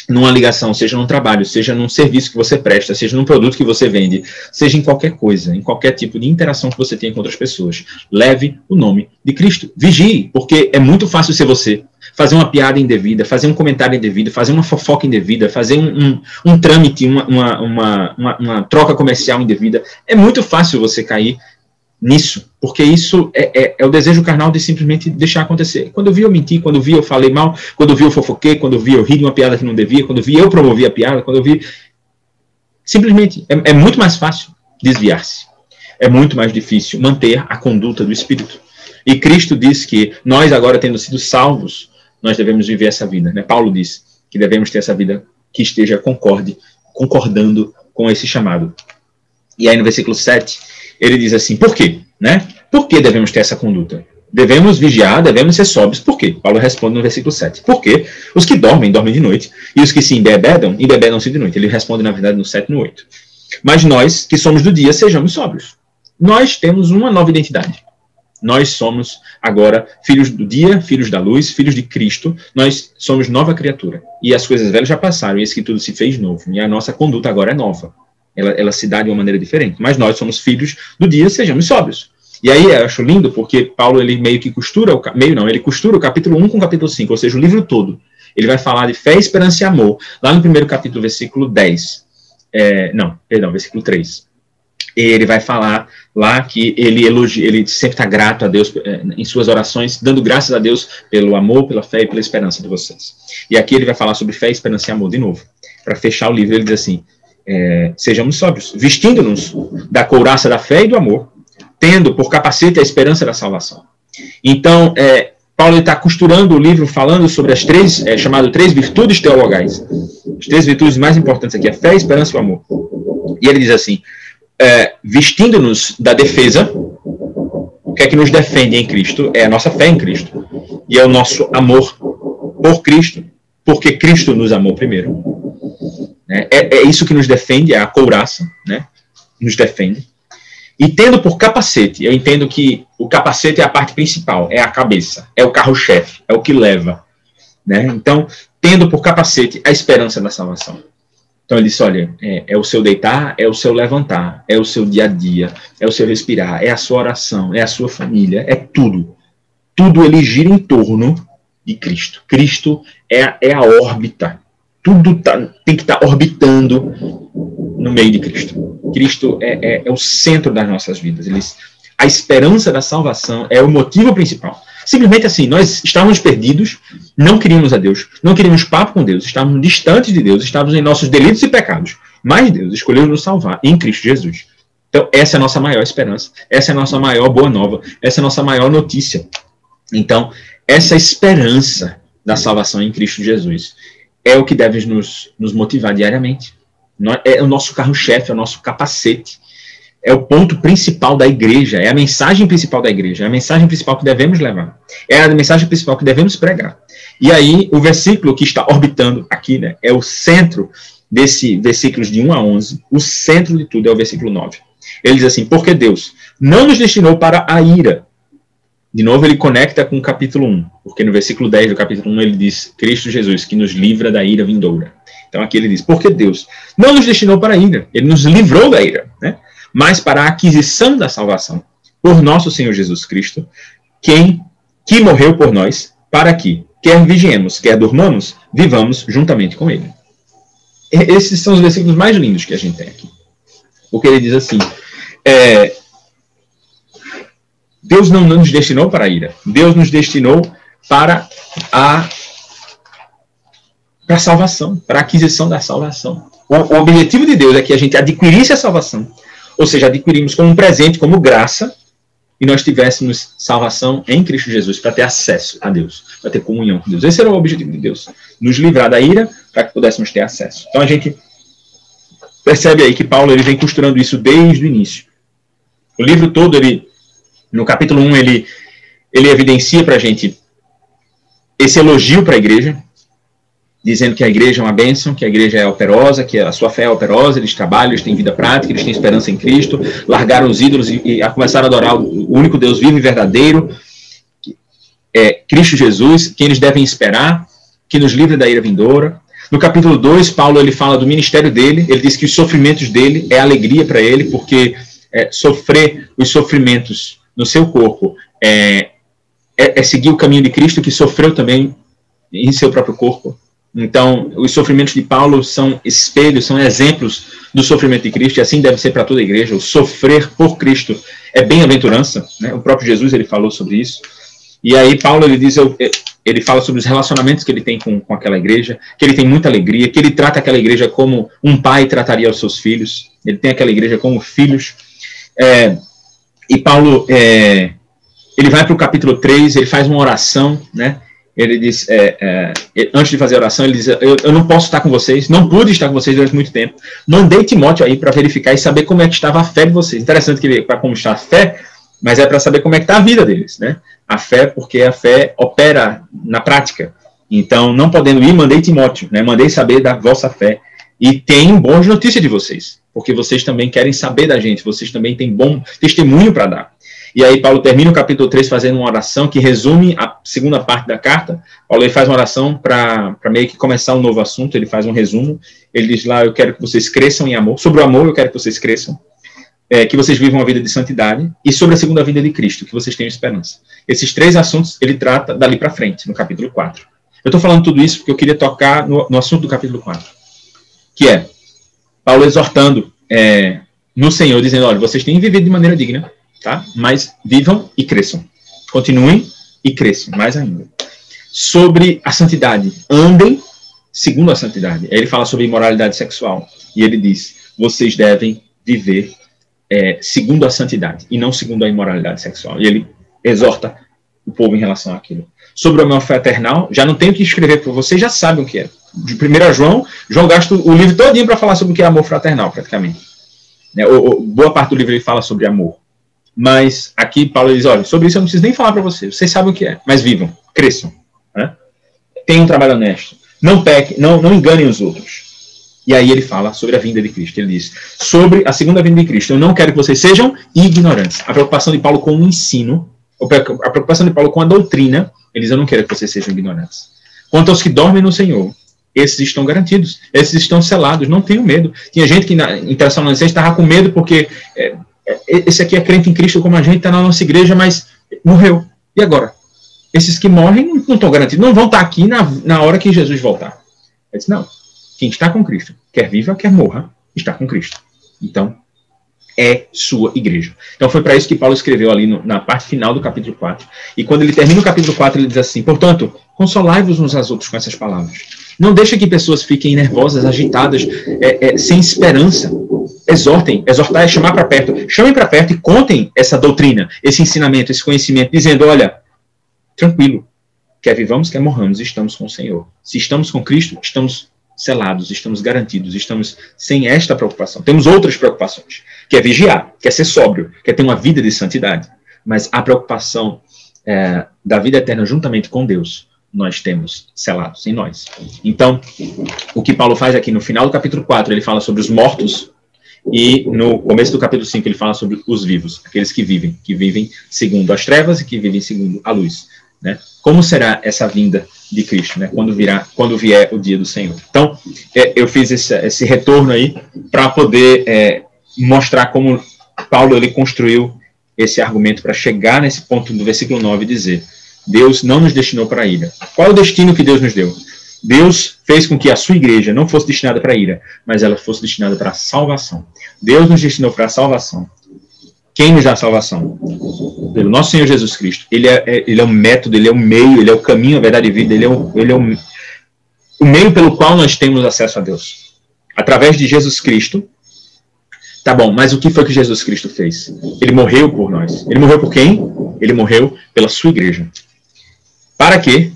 numa ligação, seja num trabalho, seja num serviço que você presta, seja num produto que você vende, seja em qualquer coisa, em qualquer tipo de interação que você tenha com outras pessoas. Leve o nome de Cristo. Vigie, porque é muito fácil ser você fazer uma piada indevida, fazer um comentário indevido, fazer uma fofoca indevida, fazer um, um, um trâmite, uma, uma, uma, uma, troca comercial indevida. É muito fácil você cair nisso, porque isso é, é, é, o desejo carnal de simplesmente deixar acontecer. Quando eu vi eu mentir, quando eu vi eu falei mal, quando eu vi eu fofoquei, quando eu vi eu ri de uma piada que não devia, quando eu vi eu promovi a piada, quando eu vi. Simplesmente, é, é muito mais fácil desviar-se. É muito mais difícil manter a conduta do espírito. E Cristo diz que nós, agora tendo sido salvos, nós devemos viver essa vida. Né? Paulo diz que devemos ter essa vida que esteja concorde, concordando com esse chamado. E aí no versículo 7, ele diz assim, por quê? Né? Por que devemos ter essa conduta? Devemos vigiar, devemos ser sóbrios. Por quê? Paulo responde no versículo 7. Porque os que dormem, dormem de noite, e os que se embebedam, embebedam-se de noite. Ele responde, na verdade, no 7 e no 8. Mas nós, que somos do dia, sejamos sóbrios. Nós temos uma nova identidade. Nós somos agora filhos do dia, filhos da luz, filhos de Cristo. Nós somos nova criatura. E as coisas velhas já passaram, e eis que tudo se fez novo. E a nossa conduta agora é nova. Ela, ela se dá de uma maneira diferente. Mas nós somos filhos do dia, sejamos sóbrios. E aí eu acho lindo porque Paulo ele meio que costura, o, meio não, ele costura o capítulo 1 com o capítulo 5, ou seja, o livro todo. Ele vai falar de fé, esperança e amor. Lá no primeiro capítulo, versículo 10. É, não, perdão, versículo 3 ele vai falar lá que ele elogia, ele sempre está grato a Deus eh, em suas orações, dando graças a Deus pelo amor, pela fé e pela esperança de vocês. E aqui ele vai falar sobre fé, esperança e amor de novo. Para fechar o livro, ele diz assim: é, sejamos sóbrios, vestindo-nos da couraça da fé e do amor, tendo por capacete a esperança da salvação. Então, é, Paulo está costurando o livro falando sobre as três, é, chamado três virtudes teologais. As três virtudes mais importantes aqui, a fé, a esperança e o amor. E ele diz assim: é, vestindo-nos da defesa, o que é que nos defende em Cristo? É a nossa fé em Cristo. E é o nosso amor por Cristo, porque Cristo nos amou primeiro. É, é, é isso que nos defende, é a couraça, né? Nos defende. E tendo por capacete, eu entendo que o capacete é a parte principal, é a cabeça, é o carro-chefe, é o que leva. Né? Então, tendo por capacete a esperança da salvação. Então ele disse: olha, é, é, o seu deitar, é o seu levantar, é o seu dia a dia, é o seu respirar, é a sua oração, é a sua família, é tudo. Tudo ele gira em torno de Cristo. Cristo é, é a órbita. Tudo tá, tem que estar tá orbitando no meio de Cristo. Cristo é, é, é o centro das nossas vidas. Eles, a esperança da salvação é o motivo principal. Simplesmente assim, nós estávamos perdidos, não queríamos a Deus, não queríamos papo com Deus, estávamos distantes de Deus, estávamos em nossos delitos e pecados. Mas Deus escolheu nos salvar em Cristo Jesus. Então, essa é a nossa maior esperança, essa é a nossa maior boa nova, essa é a nossa maior notícia. Então, essa esperança da salvação em Cristo Jesus é o que deve nos, nos motivar diariamente. É o nosso carro-chefe, é o nosso capacete é o ponto principal da igreja, é a mensagem principal da igreja, é a mensagem principal que devemos levar, é a mensagem principal que devemos pregar. E aí, o versículo que está orbitando aqui, né, é o centro desse versículos de 1 a 11, o centro de tudo é o versículo 9. Ele diz assim: Porque Deus não nos destinou para a ira. De novo, ele conecta com o capítulo 1, porque no versículo 10 do capítulo 1 ele diz: Cristo Jesus, que nos livra da ira vindoura. Então aqui ele diz: Porque Deus não nos destinou para a ira, ele nos livrou da ira. Né? Mas para a aquisição da salvação por nosso Senhor Jesus Cristo, quem que morreu por nós, para que, quer vigiemos, quer dormamos, vivamos juntamente com ele. Esses são os versículos mais lindos que a gente tem aqui. Porque ele diz assim: é, Deus não nos destinou para a ira, Deus nos destinou para a, para a salvação, para a aquisição da salvação. O, o objetivo de Deus é que a gente adquirisse a salvação, ou seja, adquirimos como presente, como graça, e nós tivéssemos salvação em Cristo Jesus, para ter acesso a Deus, para ter comunhão com Deus. Esse era o objetivo de Deus, nos livrar da ira, para que pudéssemos ter acesso. Então a gente percebe aí que Paulo ele vem costurando isso desde o início. O livro todo, ele, no capítulo 1, ele, ele evidencia para a gente esse elogio para a igreja, dizendo que a igreja é uma bênção, que a igreja é operosa, que a sua fé é operosa, eles trabalham, eles têm vida prática, eles têm esperança em Cristo, largaram os ídolos e, e começaram a adorar o único Deus vivo e verdadeiro, é Cristo Jesus, quem eles devem esperar, que nos livre da ira vindoura. No capítulo 2, Paulo ele fala do ministério dele, ele diz que os sofrimentos dele é alegria para ele, porque é, sofrer os sofrimentos no seu corpo é, é, é seguir o caminho de Cristo, que sofreu também em seu próprio corpo. Então, os sofrimentos de Paulo são espelhos, são exemplos do sofrimento de Cristo, e assim deve ser para toda a igreja. O sofrer por Cristo é bem-aventurança, né? O próprio Jesus ele falou sobre isso. E aí Paulo ele diz, ele fala sobre os relacionamentos que ele tem com, com aquela igreja, que ele tem muita alegria, que ele trata aquela igreja como um pai trataria os seus filhos. Ele tem aquela igreja como filhos. É, e Paulo, é, ele vai para o capítulo 3, ele faz uma oração, né? Ele diz, é, é, antes de fazer a oração, ele diz: eu, eu, não posso estar com vocês, não pude estar com vocês durante muito tempo. Mandei Timóteo aí para verificar e saber como é que estava a fé de vocês. Interessante que para como está a fé, mas é para saber como é que está a vida deles, né? A fé, porque a fé opera na prática. Então, não podendo ir, mandei Timóteo, né? Mandei saber da vossa fé e tem boas notícias de vocês, porque vocês também querem saber da gente, vocês também têm bom testemunho para dar. E aí Paulo termina o capítulo 3 fazendo uma oração que resume a segunda parte da carta. Paulo faz uma oração para meio que começar um novo assunto, ele faz um resumo. Ele diz lá, eu quero que vocês cresçam em amor. Sobre o amor, eu quero que vocês cresçam. É, que vocês vivam uma vida de santidade. E sobre a segunda vida de Cristo, que vocês tenham esperança. Esses três assuntos ele trata dali para frente, no capítulo 4. Eu estou falando tudo isso porque eu queria tocar no, no, assunto do capítulo 4. Que é Paulo exortando é, no Senhor, dizendo, olha, vocês têm vivido de maneira digna tá? Mas vivam e cresçam. Continuem e cresçam, mais ainda. Sobre a santidade, andem segundo a santidade. Ele fala sobre imoralidade sexual. E ele diz: vocês devem viver é, segundo a santidade e não segundo a imoralidade sexual. E ele exorta o povo em relação àquilo. Sobre o amor fraternal, já não tenho que escrever para vocês, já sabem o que é. De 1 João, João gasta o livro todinho para falar sobre o que é amor fraternal, praticamente. Né? Boa parte do livro ele fala sobre amor. Mas aqui Paulo diz: olha, sobre isso eu não preciso nem falar para vocês, vocês sabem o que é, mas vivam, cresçam. Né? Tenham um trabalho honesto, não pequem, não, não enganem os outros. E aí ele fala sobre a vinda de Cristo. Ele diz: sobre a segunda vinda de Cristo, eu não quero que vocês sejam ignorantes. A preocupação de Paulo com o ensino, a preocupação de Paulo com a doutrina, ele diz: eu não quero que vocês sejam ignorantes. Quanto aos que dormem no Senhor, esses estão garantidos, esses estão selados, não tenham medo. Tinha gente que na interação estava com medo porque é, esse aqui é crente em Cristo como a gente, está na nossa igreja, mas morreu. E agora? Esses que morrem não estão garantidos, não vão estar tá aqui na, na hora que Jesus voltar. Ele disse, não, quem está com Cristo, quer viva, quer morra, está com Cristo. Então, é sua igreja. Então foi para isso que Paulo escreveu ali no, na parte final do capítulo 4. E quando ele termina o capítulo 4, ele diz assim: Portanto, consolai-vos uns aos outros com essas palavras. Não deixe que pessoas fiquem nervosas, agitadas, é, é, sem esperança exortem, exortar é chamar para perto. Chamem para perto e contem essa doutrina, esse ensinamento, esse conhecimento, dizendo: olha, tranquilo, quer vivamos, quer morramos, estamos com o Senhor. Se estamos com Cristo, estamos selados, estamos garantidos, estamos sem esta preocupação. Temos outras preocupações, que é vigiar, quer ser sóbrio, quer ter uma vida de santidade. Mas a preocupação é, da vida eterna juntamente com Deus, nós temos selados em nós. Então, o que Paulo faz aqui no final do capítulo 4, ele fala sobre os mortos e no começo do capítulo 5 ele fala sobre os vivos, aqueles que vivem, que vivem segundo as trevas e que vivem segundo a luz. Né? Como será essa vinda de Cristo, né? quando, virá, quando vier o dia do Senhor? Então, é, eu fiz esse, esse, retorno aí para poder é, mostrar como Paulo ele construiu esse argumento para chegar nesse ponto do versículo 9 e dizer: Deus não nos destinou para a ira. Qual é o destino que Deus nos deu? Deus fez com que a sua igreja não fosse destinada para ira, mas ela fosse destinada para a salvação. Deus nos destinou para a salvação. Quem nos dá a salvação? Pelo nosso Senhor Jesus Cristo. Ele é, é, ele é o método, ele é o meio, ele é o caminho, a verdade e a vida, ele é, o, ele é o, o meio pelo qual nós temos acesso a Deus. através de Jesus Cristo. Tá bom, mas o que foi que Jesus Cristo fez? Ele morreu por nós. Ele morreu por quem? Ele morreu pela sua igreja. Para quê?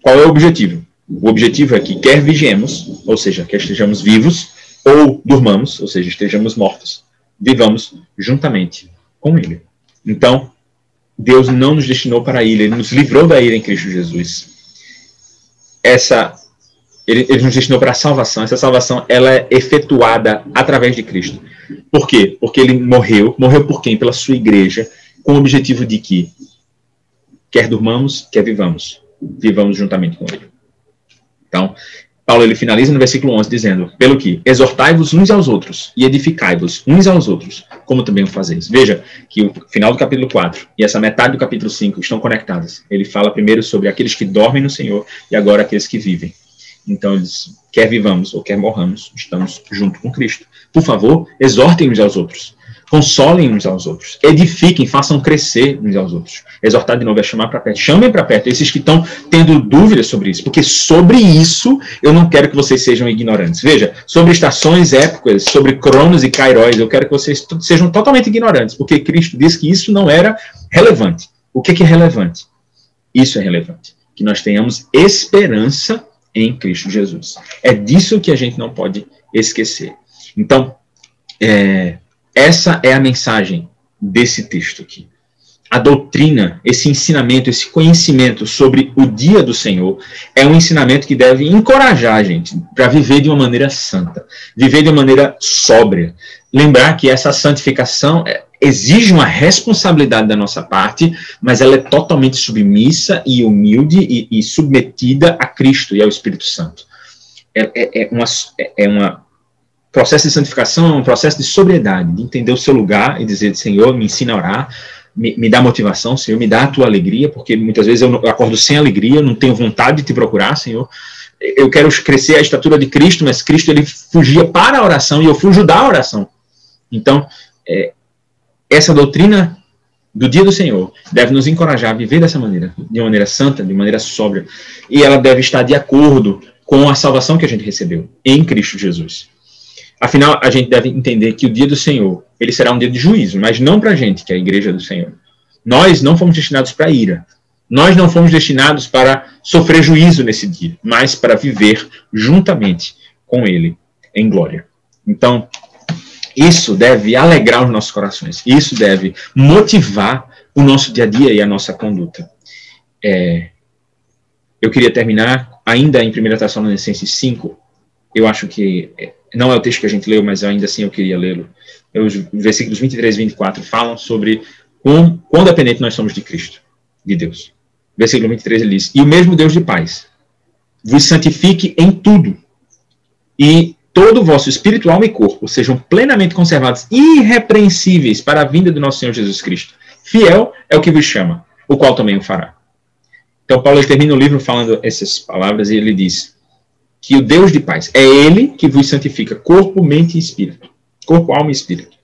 Qual é o objetivo? O objetivo é que quer vigiemos, ou seja, quer estejamos vivos, ou durmamos, ou seja, estejamos mortos, vivamos juntamente com Ele. Então, Deus não nos destinou para a ilha, Ele nos livrou da ilha em Cristo Jesus. Essa, ele, ele nos destinou para a salvação. Essa salvação ela é efetuada através de Cristo. Por quê? Porque Ele morreu. Morreu por quem? Pela sua igreja, com o objetivo de que quer durmamos, quer vivamos, vivamos juntamente com Ele. Então, Paulo ele finaliza no versículo 11 dizendo: Pelo que exortai-vos uns aos outros e edificai-vos uns aos outros, como também o fazeis. Veja que o final do capítulo 4 e essa metade do capítulo 5 estão conectadas. Ele fala primeiro sobre aqueles que dormem no Senhor e agora aqueles que vivem. Então, quer vivamos ou quer morramos, estamos junto com Cristo. Por favor, exortem uns aos outros. Consolem uns aos outros. Edifiquem, façam crescer uns aos outros. Exortar de novo é chamar para perto. Chamem para perto esses que estão tendo dúvidas sobre isso. Porque sobre isso eu não quero que vocês sejam ignorantes. Veja, sobre estações épocas, sobre cronos e kairóis, eu quero que vocês sejam totalmente ignorantes. Porque Cristo disse que isso não era relevante. O que é relevante? Isso é relevante. Que nós tenhamos esperança em Cristo Jesus. É disso que a gente não pode esquecer. Então, é, essa é a mensagem desse texto aqui. A doutrina, esse ensinamento, esse conhecimento sobre o dia do Senhor é um ensinamento que deve encorajar a gente para viver de uma maneira santa, viver de uma maneira sóbria. Lembrar que essa santificação é, exige uma responsabilidade da nossa parte, mas ela é totalmente submissa e humilde e, e submetida a Cristo e ao Espírito Santo. É, é, é uma, é, é uma processo de santificação é um processo de sobriedade, de entender o seu lugar e dizer, Senhor, me ensina a orar, me, me dá motivação, Senhor, me dá a tua alegria, porque muitas vezes eu, acordo sem alegria, não tenho vontade de te procurar, Senhor. Eu quero crescer a estatura de Cristo, mas Cristo ele fugia para a oração e eu fujo da oração. Então, é, essa doutrina do dia do Senhor deve nos encorajar a viver dessa maneira, de maneira santa, de maneira sóbria, e ela deve estar de acordo com a salvação que a gente recebeu em Cristo Jesus. Afinal, a gente deve entender que o dia do Senhor, ele será um dia de juízo, mas não para a gente, que é a igreja do Senhor. Nós não fomos destinados para ira. Nós não fomos destinados para sofrer juízo nesse dia, mas para viver juntamente com Ele em glória. Então, isso deve alegrar os nossos corações. Isso deve motivar o nosso dia a dia e a nossa conduta. É, eu queria terminar ainda em 1 Tessalonicenses 5. Eu acho que não é o texto que a gente leu, mas ainda assim eu queria lê-lo. Os versículos 23 e 24 falam sobre quão, quão dependente nós somos de Cristo, de Deus. Versículo 23 ele diz: E o mesmo Deus de paz vos santifique em tudo, e todo o vosso espírito, alma e corpo sejam plenamente conservados, irrepreensíveis para a vinda do nosso Senhor Jesus Cristo. Fiel é o que vos chama, o qual também o fará. Então, Paulo termina o livro falando essas palavras e ele diz: que o Deus de paz é Ele que vos santifica corpo, mente e espírito. Corpo, alma e espírito.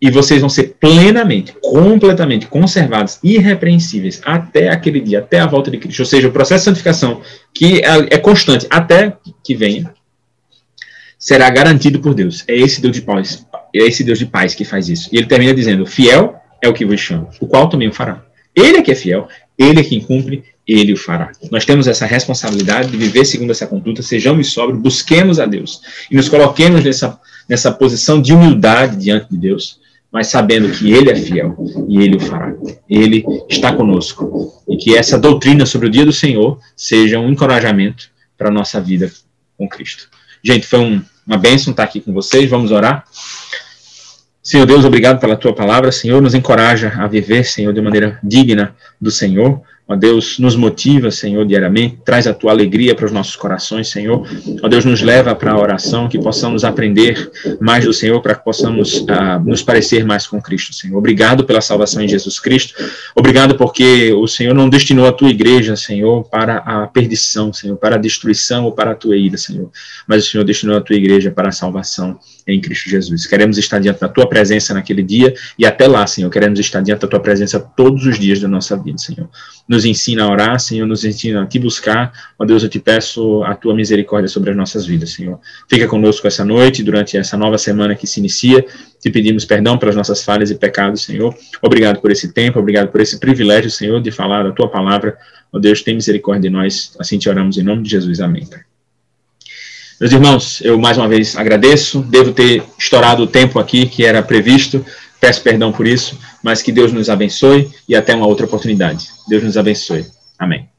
E vocês vão ser plenamente, completamente conservados, irrepreensíveis até aquele dia, até a volta de Cristo. Ou seja, o processo de santificação, que é, é constante até que venha, será garantido por Deus. É esse Deus de paz, é esse Deus de paz que faz isso. E ele termina dizendo: fiel é o que vos chama, o qual também o fará. Ele é que é fiel, ele é quem cumpre, ele o fará. Nós temos essa responsabilidade de viver segundo essa conduta, sejamos sóbrios, busquemos a Deus e nos coloquemos nessa, nessa posição de humildade diante de Deus, mas sabendo que Ele é fiel e Ele o fará. Ele está conosco. E que essa doutrina sobre o dia do Senhor seja um encorajamento para a nossa vida com Cristo. Gente, foi um, uma bênção estar aqui com vocês. Vamos orar. Senhor Deus, obrigado pela tua palavra. Senhor, nos encoraja a viver, Senhor, de maneira digna do Senhor. Ó Deus, nos motiva, Senhor, diariamente, traz a tua alegria para os nossos corações, Senhor. Ó Deus, nos leva para a oração, que possamos aprender mais do Senhor, para que possamos uh, nos parecer mais com Cristo, Senhor. Obrigado pela salvação em Jesus Cristo. Obrigado porque o Senhor não destinou a tua igreja, Senhor, para a perdição, Senhor, para a destruição ou para a tua ira, Senhor. Mas o Senhor destinou a tua igreja para a salvação em Cristo Jesus. Queremos estar diante da tua presença naquele dia e até lá, Senhor, queremos estar diante da tua presença todos os dias da nossa vida, Senhor nos ensina a orar, Senhor, nos ensina a te buscar. Ó Deus, eu te peço a tua misericórdia sobre as nossas vidas, Senhor. Fica conosco essa noite, durante essa nova semana que se inicia. Te pedimos perdão pelas nossas falhas e pecados, Senhor. Obrigado por esse tempo, obrigado por esse privilégio, Senhor, de falar a tua palavra. Ó Deus, tem misericórdia de nós. Assim te oramos em nome de Jesus. Amém. Meus irmãos, eu mais uma vez agradeço. Devo ter estourado o tempo aqui que era previsto. Peço perdão por isso, mas que Deus nos abençoe e até uma outra oportunidade. Deus nos abençoe. Amém.